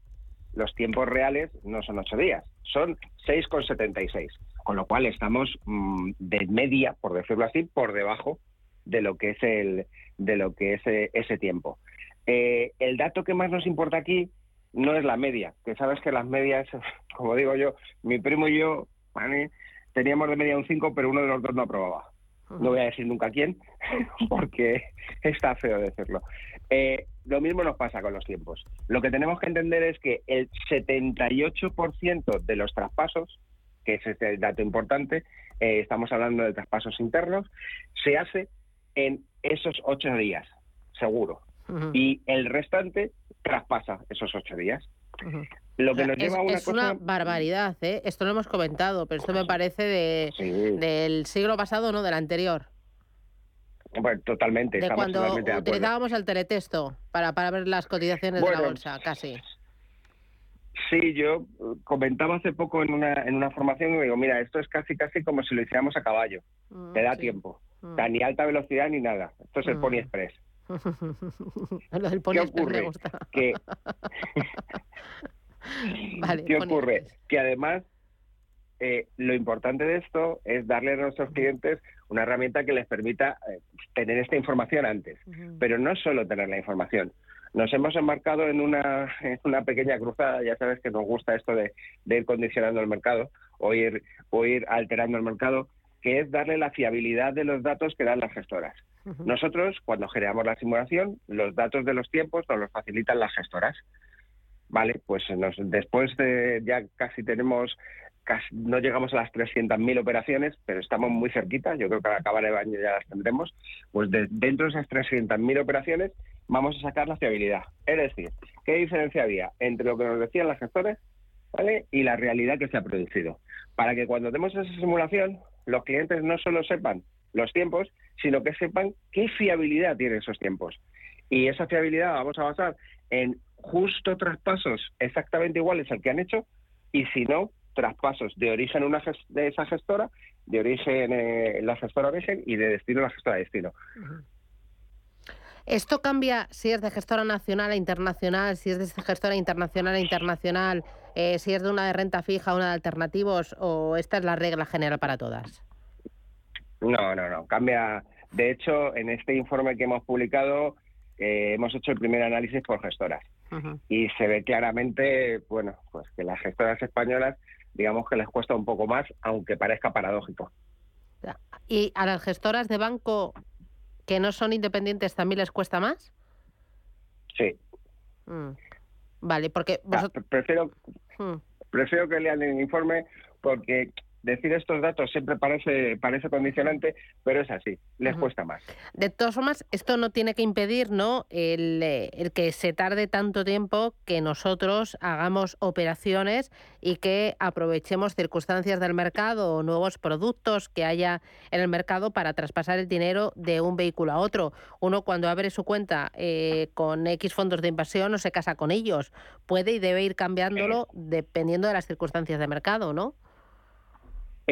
los tiempos reales no son ocho días, son 6,76. Con lo cual estamos mm, de media, por decirlo así, por debajo de lo que es el de lo que es eh, ese tiempo. Eh, el dato que más nos importa aquí no es la media, que sabes que las medias, como digo yo, mi primo y yo teníamos de media un 5, pero uno de los dos no aprobaba. No voy a decir nunca quién, porque está feo decirlo. Eh, lo mismo nos pasa con los tiempos. Lo que tenemos que entender es que el 78% de los traspasos, que es este dato importante, eh, estamos hablando de traspasos internos, se hace en esos ocho días, seguro y el restante traspasa esos ocho días. Lo que nos es, lleva a una es cosa... una barbaridad, ¿eh? Esto lo hemos comentado, pero esto me parece de, del siglo pasado, no del anterior. Bueno, totalmente, De estamos cuando totalmente de utilizábamos el teletexto para, para ver las cotizaciones de la bolsa, casi. Sí, yo comentaba hace poco en una, en una formación y digo, mira, esto es casi casi como si lo hiciéramos a caballo. Mm, Te da sí. tiempo. Mm. O sea, ni alta velocidad ni nada. Esto es el Mm. Pony Express. Lo del ¿Qué Express me ocurre? gusta. Que, Vale, ¿Qué ocurre? Que además eh, lo importante de esto es darle a nuestros clientes una herramienta que les permita eh, tener esta información antes. Pero no solo tener la información. Nos hemos embarcado en una, en una pequeña cruzada, ya sabes que nos gusta esto de, de ir condicionando el mercado o ir, o ir alterando el mercado, que es darle la fiabilidad de los datos que dan las gestoras. Nosotros, cuando generamos la simulación, los datos de los tiempos nos los facilitan las gestoras. Vale, pues nos- después de ya casi tenemos, casi, no llegamos a las 300.000 operaciones, pero estamos muy cerquita, yo creo que al acabar el año ya las tendremos, pues de- dentro de esas 300.000 operaciones vamos a sacar la fiabilidad. Es decir, ¿qué diferencia había entre lo que nos decían las gestores ¿vale? y la realidad que se ha producido? Para que cuando demos esa simulación, los clientes no solo sepan los tiempos, sino que sepan qué fiabilidad tienen esos tiempos. Y esa fiabilidad vamos a basar en justo traspasos exactamente iguales al que han hecho y si no, traspasos de origen una de esa gestora, de origen eh, la gestora origen y de destino la gestora de destino. ¿Esto cambia si es de gestora nacional a internacional, si es de gestora internacional a internacional, eh, si es de una de renta fija a una de alternativos o esta es la regla general para todas? No, no, no, cambia. De hecho, en este informe que hemos publicado, eh, hemos hecho el primer análisis por gestoras. y se ve claramente, bueno, pues que las gestoras españolas, digamos que les cuesta un poco más, aunque parezca paradójico. ¿Y a las gestoras de banco que no son independientes también les cuesta más? Sí. Mm. Vale, porque Ah, prefiero, Mm. prefiero que lean el informe porque decir estos datos siempre parece, parece condicionante, pero es así, les cuesta más. De todas formas, esto no tiene que impedir ¿no? el, eh, el que se tarde tanto tiempo que nosotros hagamos operaciones y que aprovechemos circunstancias del mercado o nuevos productos que haya en el mercado para traspasar el dinero de un vehículo a otro. Uno cuando abre su cuenta eh, con X fondos de inversión no se casa con ellos. Puede y debe ir cambiándolo dependiendo de las circunstancias de mercado, ¿no?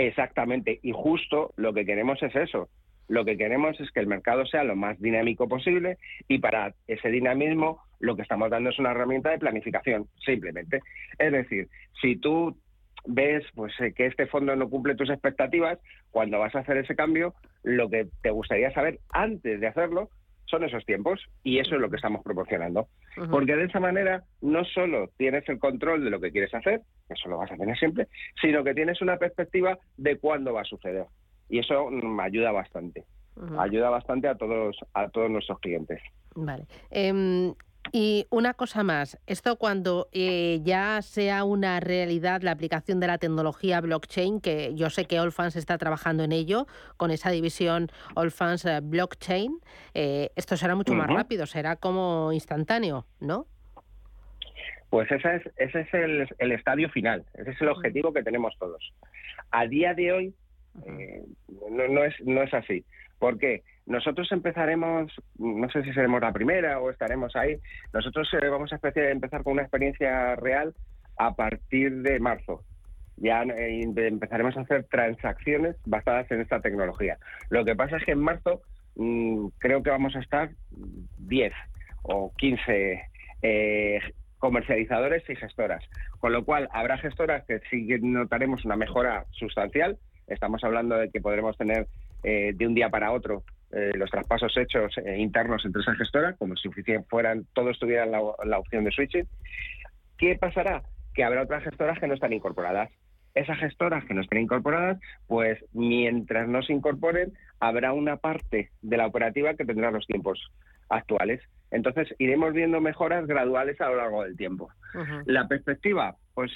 Exactamente, y justo lo que queremos es eso. Lo que queremos es que el mercado sea lo más dinámico posible y para ese dinamismo lo que estamos dando es una herramienta de planificación, simplemente. Es decir, si tú ves pues eh, que este fondo no cumple tus expectativas, cuando vas a hacer ese cambio, lo que te gustaría saber antes de hacerlo son esos tiempos y eso es lo que estamos proporcionando. Porque de esa manera no solo tienes el control de lo que quieres hacer, eso lo vas a tener siempre, sino que tienes una perspectiva de cuándo va a suceder. Y eso mm, ayuda bastante. Ayuda bastante a todos a todos nuestros clientes. Vale. Em, y una cosa más, esto cuando eh, ya sea una realidad la aplicación de la tecnología blockchain, que yo sé que Allfans está trabajando en ello, con esa división Allfans eh, Blockchain, eh, esto será mucho más rápido, será como instantáneo, ¿no? Pues ese es, ese es el, el estadio final, ese es el objetivo que tenemos todos. A día de hoy eh, no, no es, no es así. ¿Por qué? Nosotros empezaremos, no sé si seremos la primera o estaremos ahí, nosotros eh, vamos a empezar con una experiencia real a partir de marzo. Ya eh, empezaremos a hacer transacciones basadas en esta tecnología. Lo que pasa es que en marzo mm, creo que vamos a estar 10 o 15 eh, comercializadores y gestoras. Con lo cual, habrá gestoras que sí notaremos una mejora sustancial. Estamos hablando de que podremos tener de un día para otro eh, los traspasos hechos eh, internos entre esas gestoras, como si fueran, todos tuvieran la, la opción de switching. ¿Qué pasará? Que habrá otras gestoras que no están incorporadas. Esas gestoras que no estén incorporadas, pues mientras no se incorporen, habrá una parte de la operativa que tendrá los tiempos actuales. Entonces, iremos viendo mejoras graduales a lo largo del tiempo. La perspectiva, pues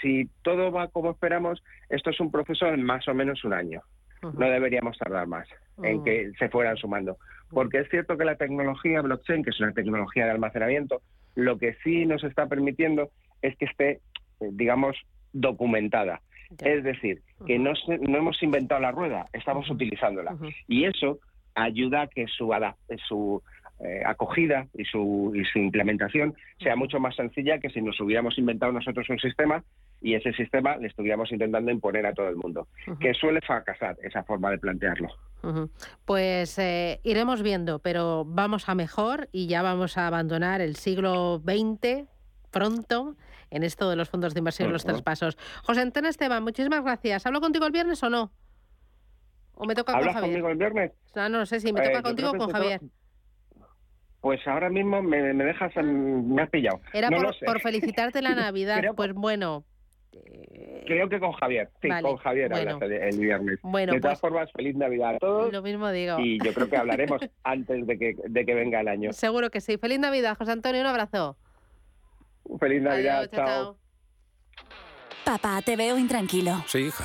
si todo va como esperamos, esto es un proceso de más o menos un año. No deberíamos tardar más en Mm. que se fueran sumando. Porque es cierto que la tecnología blockchain, que es una tecnología de almacenamiento, lo que sí nos está permitiendo es que esté eh, digamos, documentada. Es decir, que no, se- no hemos inventado la rueda, estamos utilizándola. Y eso ayuda a que su, su eh, acogida y su, y su implementación sea mucho más sencilla que si nos hubiéramos inventado nosotros un sistema y ese sistema le estuviéramos intentando imponer a todo el mundo, que suele fracasar esa forma de plantearlo. Pues eh, iremos viendo, pero vamos a mejor y ya vamos a abandonar el siglo XX pronto en esto de los fondos de inversión y los Ujú. traspasos. José Antonio Esteban, muchísimas gracias. ¿Hablo contigo el viernes o no? ¿O me toca con ¿Hablas Javier? conmigo el viernes? No, no sé si me Eh, toca contigo o con Javier. Pues ahora mismo me, me dejas, en- me has pillado. Era no por, lo sé. por felicitarte la Navidad. Creo- Pues bueno, Creo que con Javier. Sí, Vale, con Javier bueno. el viernes. Bueno, de todas pues- formas, feliz Navidad a todos. lo mismo digo. Y yo creo que hablaremos antes de que, de que venga el año. Seguro que sí. Feliz Navidad, José Antonio. Un abrazo. Feliz Navidad, Adiós, chao, chao. Papá, te veo intranquilo. Sí, hija.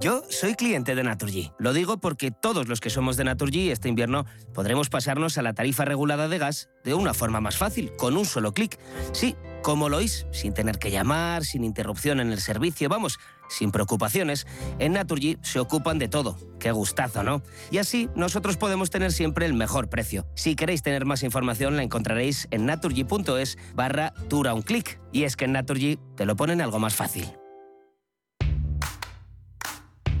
Yo soy cliente de Naturgy. Lo digo porque todos los que somos de Naturgy este invierno podremos pasarnos a la tarifa regulada de gas de una forma más fácil, con un solo clic. Sí, como lo oís, sin tener que llamar, sin interrupción en el servicio, vamos, sin preocupaciones. En Naturgy se ocupan de todo. Qué gustazo, ¿no? Y así nosotros podemos tener siempre el mejor precio. Si queréis tener más información la encontraréis en naturgy.es barra dura un clic. Y es que en Naturgy te lo ponen algo más fácil.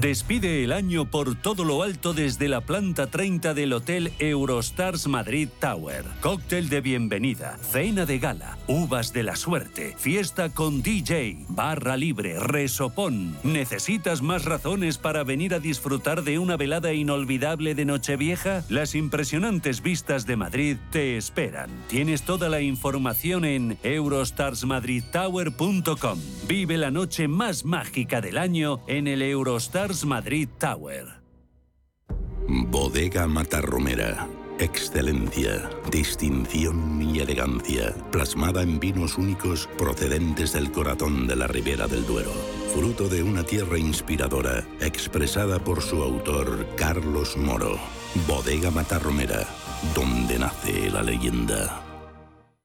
Despide el año por todo lo alto desde la planta 30 del Hotel Eurostars Madrid Tower. Cóctel de bienvenida, cena de gala, uvas de la suerte, fiesta con DJ, barra libre, resopón. ¿Necesitas más razones para venir a disfrutar de una velada inolvidable de Nochevieja? Las impresionantes vistas de Madrid te esperan. Tienes toda la información en eurostarsmadridtower.com. Vive la noche más mágica del año en el Eurostars Madrid Tower. Bodega Matarromera. Excelencia, distinción y elegancia, plasmada en vinos únicos procedentes del corazón de la Ribera del Duero. Fruto de una tierra inspiradora, expresada por su autor Carlos Moro. Bodega Matarromera, donde nace la leyenda.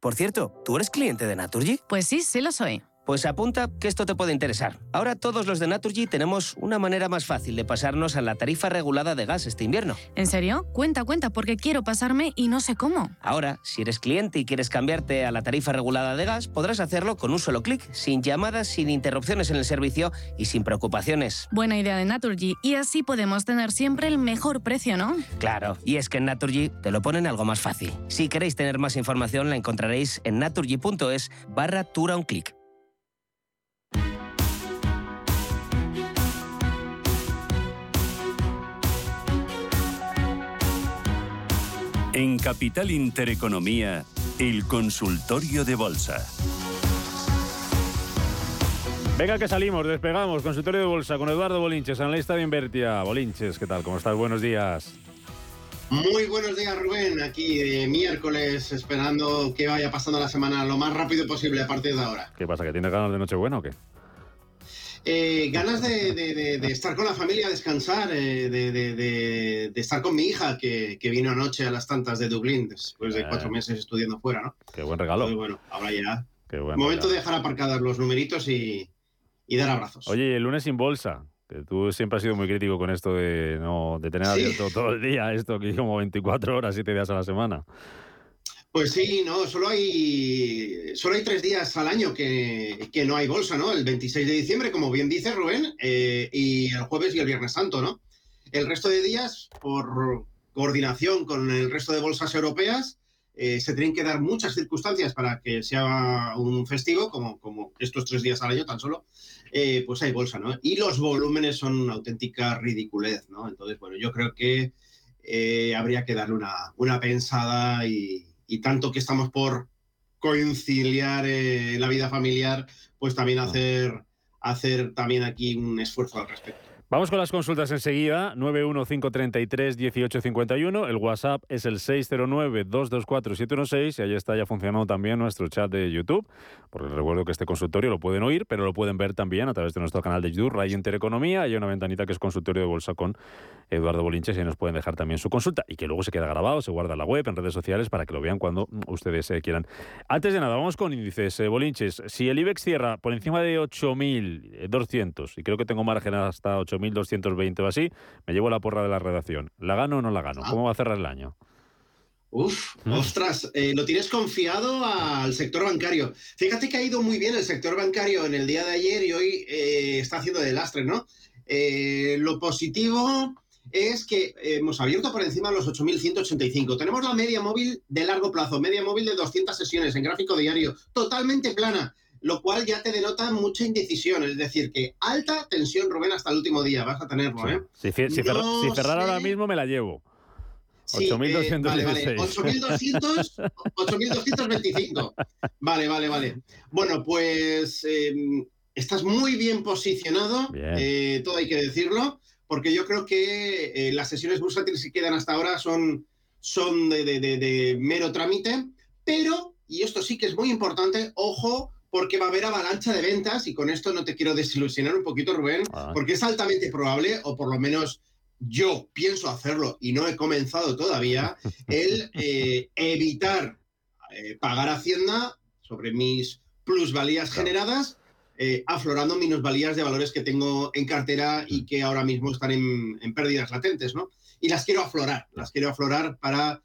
Por cierto, ¿tú eres cliente de Naturgy? Pues sí, sí lo soy. Pues apunta que esto te puede interesar. Ahora todos los de Naturgy tenemos una manera más fácil de pasarnos a la tarifa regulada de gas este invierno. ¿En serio? Cuenta, cuenta, porque quiero pasarme y no sé cómo. Ahora, si eres cliente y quieres cambiarte a la tarifa regulada de gas, podrás hacerlo con un solo clic, sin llamadas, sin interrupciones en el servicio y sin preocupaciones. Buena idea de Naturgy. Y así podemos tener siempre el mejor precio, ¿no? Claro, y es que en Naturgy te lo ponen algo más fácil. Si queréis tener más información la encontraréis en naturgy.es barra tura un clic. En Capital Intereconomía, el consultorio de bolsa. Venga que salimos, despegamos, consultorio de bolsa con Eduardo Bolinches, analista de Invertia. Bolinches, ¿qué tal? ¿Cómo estás? Buenos días. Muy buenos días, Rubén. Aquí de miércoles, esperando que vaya pasando la semana lo más rápido posible a partir de ahora. ¿Qué pasa? ¿Que tienes ganas de Nochebuena o qué? Eh, ganas de, de- de estar con la familia, descansar, eh, de, estar con mi hija, que, que vino anoche a las tantas de Dublín, después de Eh. cuatro meses estudiando fuera, ¿no? Qué buen regalo. Bueno, ahora ya. Qué buen Momento regalo. de dejar aparcadas los numeritos y, y dar abrazos. Oye, el lunes sin bolsa. Que tú siempre has sido muy crítico con esto de no de tener Sí. abierto todo el día, esto aquí como 24 horas, 7 días a la semana. Pues sí, no, solo hay, solo hay tres días al año que, que no hay bolsa, ¿no? El 26 de diciembre, como bien dice Rubén, eh, y el jueves y el viernes santo, ¿no? El resto de días, por coordinación con el resto de bolsas europeas, eh, se tienen que dar muchas circunstancias para que sea un festivo, como, como estos tres días al año tan solo, eh, pues hay bolsa, ¿no? Y los volúmenes son una auténtica ridiculez, ¿no? Entonces, bueno, yo creo que eh, habría que darle una, una pensada y, y tanto que estamos por conciliar eh, la vida familiar, pues también hacer, hacer también aquí un esfuerzo al respecto. Vamos con las consultas enseguida. 915331851. El WhatsApp es el 609224716 y ahí está ya funcionando también nuestro chat de YouTube. Porque recuerdo que este consultorio lo pueden oír, pero lo pueden ver también a través de nuestro canal de YouTube, Radio Intereconomía. Hay una ventanita que es consultorio de bolsa con Eduardo Bolinches y ahí nos pueden dejar también su consulta y que luego se queda grabado, se guarda en la web, en redes sociales para que lo vean cuando ustedes eh, quieran. Antes de nada, vamos con índices. eh, Bolinches, si el IBEX cierra por encima de 8.200 y creo que tengo margen hasta 8.220 o así, me llevo la porra de la redacción. ¿La gano o no la gano? ¿Cómo va a cerrar el año? Uf, ¿Mm? ostras, eh, lo tienes confiado al sector bancario. Fíjate que ha ido muy bien el sector bancario en el día de ayer y hoy eh, está haciendo de lastre, ¿no? Eh, lo positivo es que hemos abierto por encima de los 8.185. Tenemos la media móvil de largo plazo, media móvil de 200 sesiones en gráfico diario, totalmente plana, lo cual ya te denota mucha indecisión. Es decir, que alta tensión, Rubén, hasta el último día vas a tenerlo, ¿eh? Si, si No ahora mismo, me la llevo. Sí, eh, vale, vale. 8.216. 8.200, 8.225. Vale, vale, vale. Bueno, pues eh, estás muy bien posicionado, Bien. eh, todo hay que decirlo, porque yo creo que eh, las sesiones bursátiles que quedan hasta ahora son, son de, de- de- de mero trámite, pero, y esto sí que es muy importante, ojo, porque va a haber avalancha de ventas, y con esto no te quiero desilusionar un poquito, Rubén, Ah. porque es altamente probable, o por lo menos yo pienso hacerlo y no he comenzado todavía, el eh, evitar eh, pagar Hacienda sobre mis plusvalías generadas, eh, aflorando minusvalías de valores que tengo en cartera y que ahora mismo están en, en pérdidas latentes, ¿no? Y las quiero aflorar, las quiero aflorar para,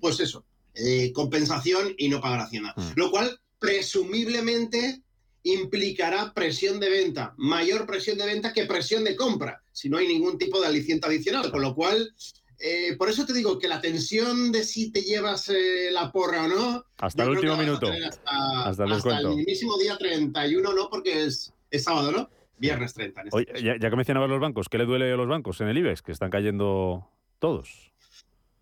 pues eso, eh, compensación y no pagar Hacienda. Lo cual, presumiblemente, implicará presión de venta, mayor presión de venta que presión de compra, si no hay ningún tipo de aliciente adicional. Con lo cual, eh, por eso te digo que la tensión de si te llevas eh, la porra o no. Hasta el último minuto. Hasta, Hasta el hasta el mismísimo día 31, ¿no? Porque es, es sábado, ¿no? Viernes 30. en este Oye, ya, ya que mencionabas los bancos, ¿qué le duele a los bancos en el IBEX? Que están cayendo todos.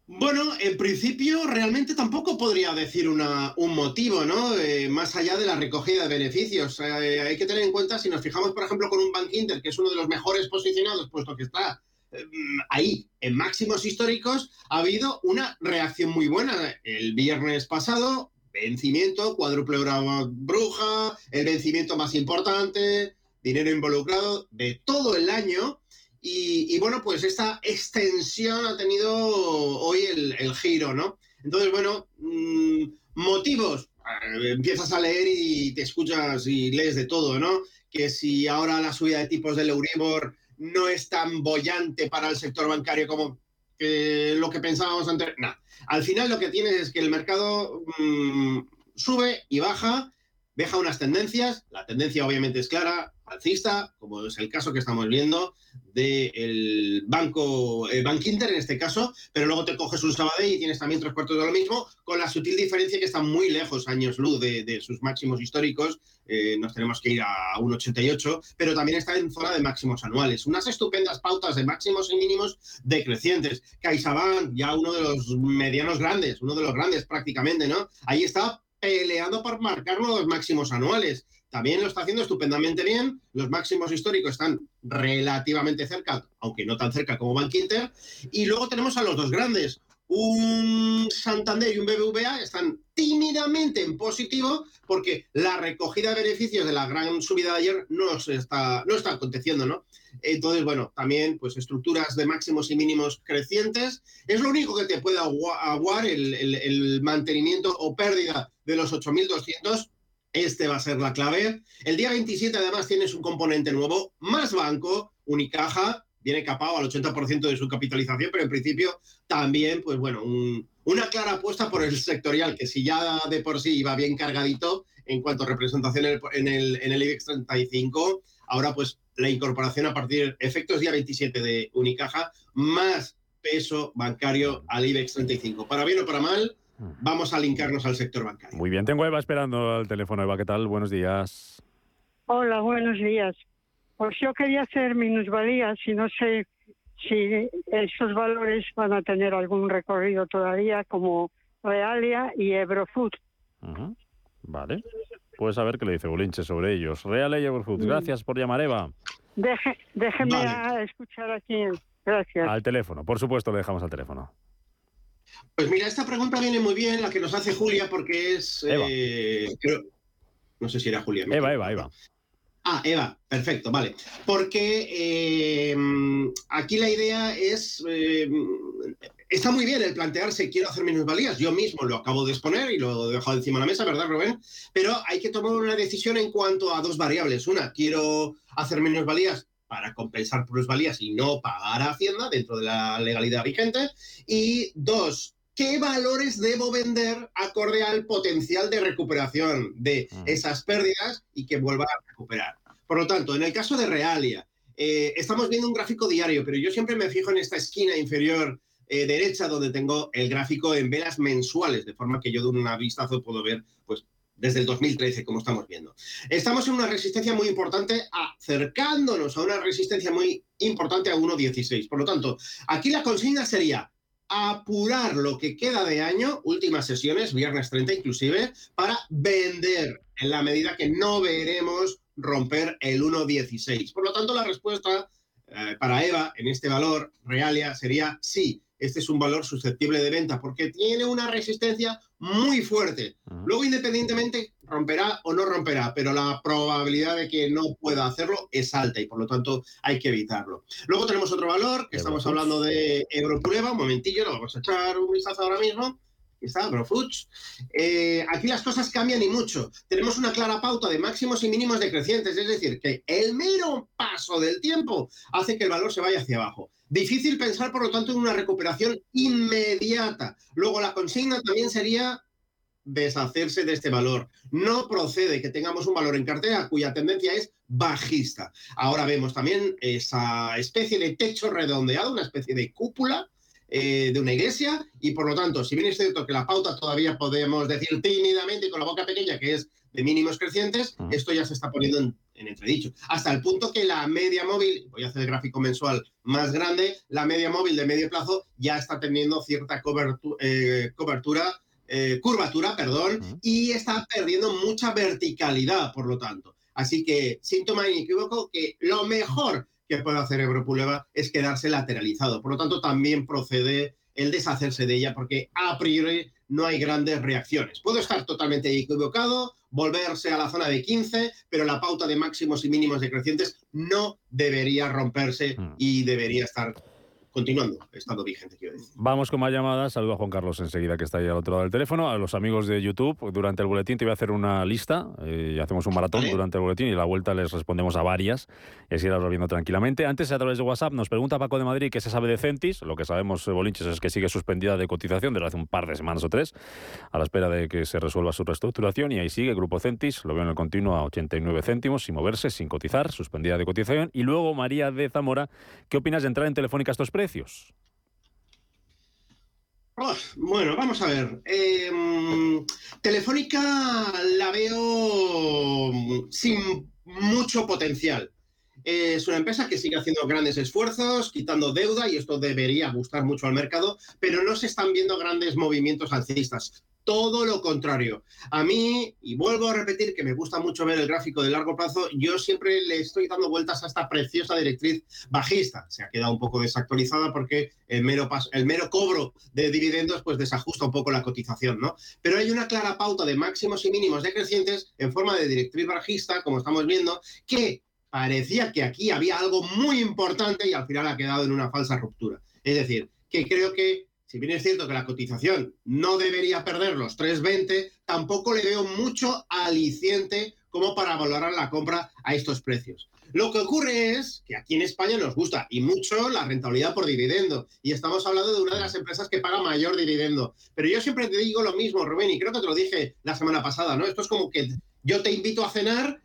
Bueno, en principio realmente tampoco podría decir una- un motivo, ¿no? Eh, más allá de la recogida de beneficios. Eh, hay que tener en cuenta, si nos fijamos, por ejemplo, con un Bank Inter, que es uno de los mejores posicionados, puesto que está eh, ahí en máximos históricos, ha habido una reacción muy buena. El viernes pasado, vencimiento, cuádruple bruja, el vencimiento más importante, dinero involucrado de todo el año. Y, bueno, pues esta extensión ha tenido hoy el, giro, ¿no? Entonces, bueno, mm, motivos. Eh, Empiezas a leer y te escuchas y lees de todo, ¿no? Que si ahora la subida de tipos del Euribor no es tan bollante para el sector bancario como que lo que pensábamos antes. No. Al final lo que tienes es que el mercado mm, sube y baja, deja unas tendencias. La tendencia obviamente es clara, alcista, como es el caso que estamos viendo del banco eh, Bank Inter en este caso, pero luego te coges un Sabadell y tienes también tres cuartos de lo mismo, con la sutil diferencia que están muy lejos, años luz, de, sus máximos históricos. Eh, nos tenemos que ir a 1,88, pero también está en zona de máximos anuales. Unas estupendas pautas de máximos y mínimos decrecientes. CaixaBank, ya uno de los medianos grandes, uno de los grandes prácticamente, ¿no? Ahí está peleando por marcar nuevos máximos anuales también lo está haciendo estupendamente bien. Los máximos históricos están relativamente cerca, aunque no tan cerca como Bank Inter. Y luego tenemos a los dos grandes. Un Santander y un BBVA están tímidamente en positivo porque la recogida de beneficios de la gran subida de ayer no, está, no está aconteciendo, ¿no? Entonces, bueno, también pues estructuras de máximos y mínimos crecientes. Es lo único que te puede aguar el, el mantenimiento o pérdida de los 8.200 este va a ser la clave. El día 27 además tienes un componente nuevo, más banco, Unicaja, viene capado al 80% de su capitalización, pero en principio también, pues bueno, una clara apuesta por el sectorial, que si ya de por sí iba bien cargadito en cuanto a representación en el, en el, IBEX 35, ahora pues la incorporación a partir de efectos día 27 de Unicaja, más peso bancario al IBEX 35. Para bien o para mal, vamos a linkarnos al sector bancario. Muy bien, tengo a Eva esperando al teléfono. Eva, ¿qué tal? Buenos días. Hola, buenos días. Pues yo quería hacer minusvalías y no sé si esos valores van a tener algún recorrido todavía como Realia y Ebrofood. Vale. Puedes saber qué le dice Bolinche sobre ellos. Realia y Ebrofood. Mm. Gracias por llamar, Eva. déjeme escuchar aquí. Gracias. Al teléfono. Por supuesto, le dejamos al teléfono. Pues mira, esta pregunta viene muy bien, la que nos hace Julia, porque es... Eh, no sé si era Julia. Eva, Eva, Eva. Ah, Eva, perfecto, vale. Porque eh, aquí la idea es... Eh, está muy bien el plantearse quiero hacer minusvalías. Yo mismo lo acabo de exponer y lo he dejado encima de la mesa, ¿verdad, Rubén? Pero hay que tomar una decisión en cuanto a dos variables. Una, quiero hacer minusvalías para compensar plusvalías y no pagar a Hacienda dentro de la legalidad vigente. Y dos, ¿qué valores debo vender acorde al potencial de recuperación de mm. esas pérdidas y que vuelva a recuperar? Por lo tanto, en el caso de Realia, eh, estamos viendo un gráfico diario, pero yo siempre me fijo en esta esquina inferior eh, derecha donde tengo el gráfico en velas mensuales, de forma que yo de un vistazo puedo ver pues, desde el 2013, como estamos viendo. Estamos en una resistencia muy importante, acercándonos a una resistencia muy importante a 1.16. Por lo tanto, aquí la consigna sería apurar lo que queda de año, últimas sesiones, viernes 30 inclusive, para vender en la medida que no veremos romper el 1.16. Por lo tanto, la respuesta eh, para Eva en este valor, Realia, sería sí este es un valor susceptible de venta porque tiene una resistencia muy fuerte. Luego, independientemente, romperá o no romperá, pero la probabilidad de que no pueda hacerlo es alta y por lo tanto hay que evitarlo. Luego tenemos otro valor, que estamos hablando de Europrueba, un momentillo, lo vamos a echar un vistazo ahora mismo está. Eh, aquí las cosas cambian y mucho. Tenemos una clara pauta de máximos y mínimos decrecientes, es decir, que el mero paso del tiempo hace que el valor se vaya hacia abajo. Difícil pensar, por lo tanto, en una recuperación inmediata. Luego, la consigna también sería deshacerse de este valor. No procede que tengamos un valor en cartera cuya tendencia es bajista. Ahora vemos también esa especie de techo redondeado, una especie de cúpula eh, de una iglesia y por lo tanto, si bien es cierto que la pauta todavía podemos decir tímidamente con la boca pequeña que es de mínimos crecientes, esto ya se está poniendo en, entredicho. Hasta el punto que la media móvil, voy a hacer el gráfico mensual más grande, la media móvil de medio plazo ya está teniendo cierta eh, cobertura, eh, curvatura, perdón, y está perdiendo mucha verticalidad, por lo tanto. Así que, síntoma inequívoco que lo mejor que puede hacer Europuleva es quedarse lateralizado. Por lo tanto, también procede el deshacerse de ella porque a priori no hay grandes reacciones. Puedo estar totalmente equivocado, volverse a la zona de 15, pero la pauta de máximos y mínimos decrecientes no debería romperse mm. y debería estar continuando, estando vigente, quiero decir. Vamos con más llamadas. Saludo a Juan Carlos enseguida, que está ahí al otro lado del teléfono. A los amigos de YouTube, durante el boletín te voy a hacer una lista eh, y hacemos un maratón durante el boletín y la vuelta les respondemos a varias y así las viendo tranquilamente. Antes, a través de WhatsApp, nos pregunta Paco de Madrid qué se sabe de Centis. Lo que sabemos, eh, Bolinches, es que sigue suspendida de cotización desde hace un par de semanas o tres, a la espera de que se resuelva su reestructuración y ahí sigue Grupo Centis, lo veo en el continuo a 89 céntimos, sin moverse, sin cotizar, suspendida de cotización. Y luego, María de Zamora, ¿qué opinas de entrar en Telefónica estos precios? Oh, bueno, vamos a ver. Em, Telefónica la veo sin mucho potencial. Es una empresa que sigue haciendo grandes esfuerzos, quitando deuda, y esto debería gustar mucho al mercado, pero no se están viendo grandes movimientos alcistas todo lo contrario. A mí, y vuelvo a repetir que me gusta mucho ver el gráfico de largo plazo, yo siempre le estoy dando vueltas a esta preciosa directriz bajista. Se ha quedado un poco desactualizada porque el mero, cobro de dividendos pues desajusta un poco la cotización, ¿no? Pero hay una clara pauta de máximos y mínimos decrecientes en forma de directriz bajista, como estamos viendo, que parecía que aquí había algo muy importante y al final ha quedado en una falsa ruptura. Es decir, que creo que si bien es cierto que la cotización no debería perder los 3,20, tampoco le veo mucho aliciente como para valorar la compra a estos precios. Lo que ocurre es que aquí en España nos gusta y mucho la rentabilidad por dividendo. Y estamos hablando de una de las empresas que paga mayor dividendo. Pero yo siempre te digo lo mismo, Rubén, y creo que te lo dije la semana pasada, ¿no? Esto es como que yo te invito a cenar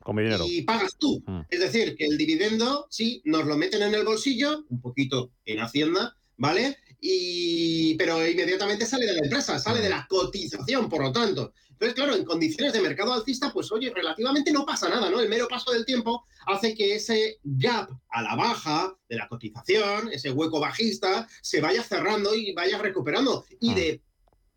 y pagas tú. Mm. Es decir, que el dividendo, sí, nos lo meten en el bolsillo, un poquito en Hacienda, ¿vale? Y, pero inmediatamente sale de la empresa, sale de la cotización, por lo tanto. Entonces, claro, en condiciones de mercado alcista, pues oye, relativamente no pasa nada, ¿no? El mero paso del tiempo hace que ese gap a la baja de la cotización, ese hueco bajista, se vaya cerrando y vaya recuperando. Y de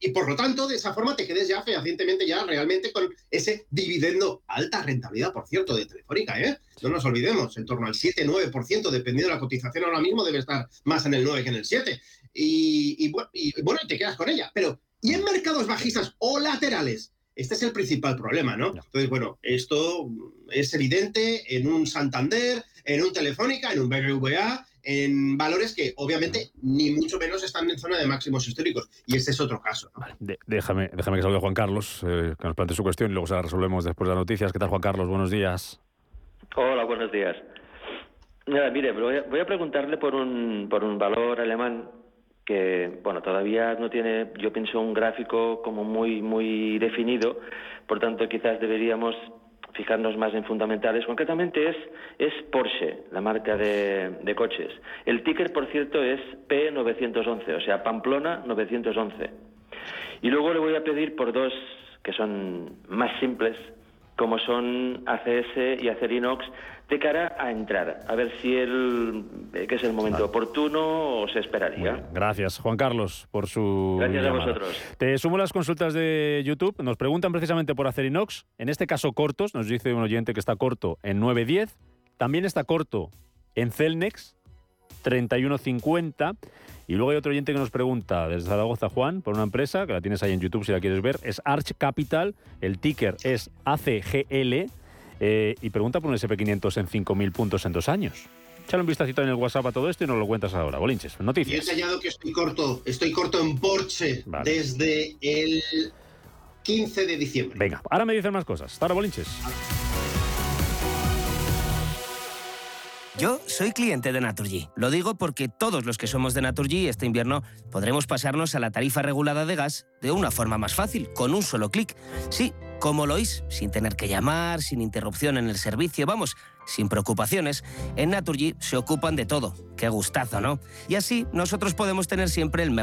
y por lo tanto, de esa forma te quedes ya fehacientemente ya realmente con ese dividendo, alta rentabilidad, por cierto, de Telefónica, ¿eh? No nos olvidemos, en torno al 7-9%, dependiendo de la cotización ahora mismo, debe estar más en el 9 que en el 7 y, bueno, te quedas con ella. Pero, ¿y en mercados bajistas o laterales? Este es el principal problema, ¿no? Entonces, bueno, esto es evidente en un Santander, en un Telefónica, en un BBVA, en valores que obviamente ni mucho menos están en zona de máximos históricos. Y este es otro caso. déjame, déjame que salga Juan Carlos, eh, que nos plantee su cuestión y luego se la resolvemos después de las noticias. ¿Qué tal, Juan Carlos? Buenos días. Hola, buenos días. mire, voy a, voy a preguntarle por un, por un valor alemán que bueno todavía no tiene yo pienso un gráfico como muy muy definido. Por tanto quizás deberíamos fijarnos más en fundamentales. Concretamente es es Porsche la marca de, de coches. El ticker por cierto es P911 o sea Pamplona 911 y luego le voy a pedir por dos que son más simples como son ACS y Acerinox, de cara a entrar, a ver si el, eh, que es el momento oportuno o se esperaría. gracias, Juan Carlos, por su. Gracias a vosotros. Te sumo las consultas de YouTube. Nos preguntan precisamente por Acerinox, en este caso cortos, nos dice un oyente que está corto en 9.10, también está corto en Celnex, 31.50. Y luego hay otro oyente que nos pregunta desde Zaragoza, Juan, por una empresa, que la tienes ahí en YouTube si la quieres ver, es Arch Capital, el ticker es ACGL, eh, y pregunta por un SP500 en 5.000 puntos en dos años. Échale un vistacito en el WhatsApp a todo esto y nos lo cuentas ahora. Bolinches, noticias. Y he enseñado que estoy corto, estoy corto en Porsche desde el 15 de diciembre. Venga, ahora me dicen más cosas. Hasta ahora, Bolinches. Yo soy cliente de Naturgy. Lo digo porque todos los que somos de Naturgy este invierno podremos pasarnos a la tarifa regulada de gas de una forma más fácil, con un solo clic. Sí, como lo oís, sin tener que llamar, sin interrupción en el servicio, vamos, sin preocupaciones. En Naturgy se ocupan de todo. Qué gustazo, ¿no? Y así nosotros podemos tener siempre el mejor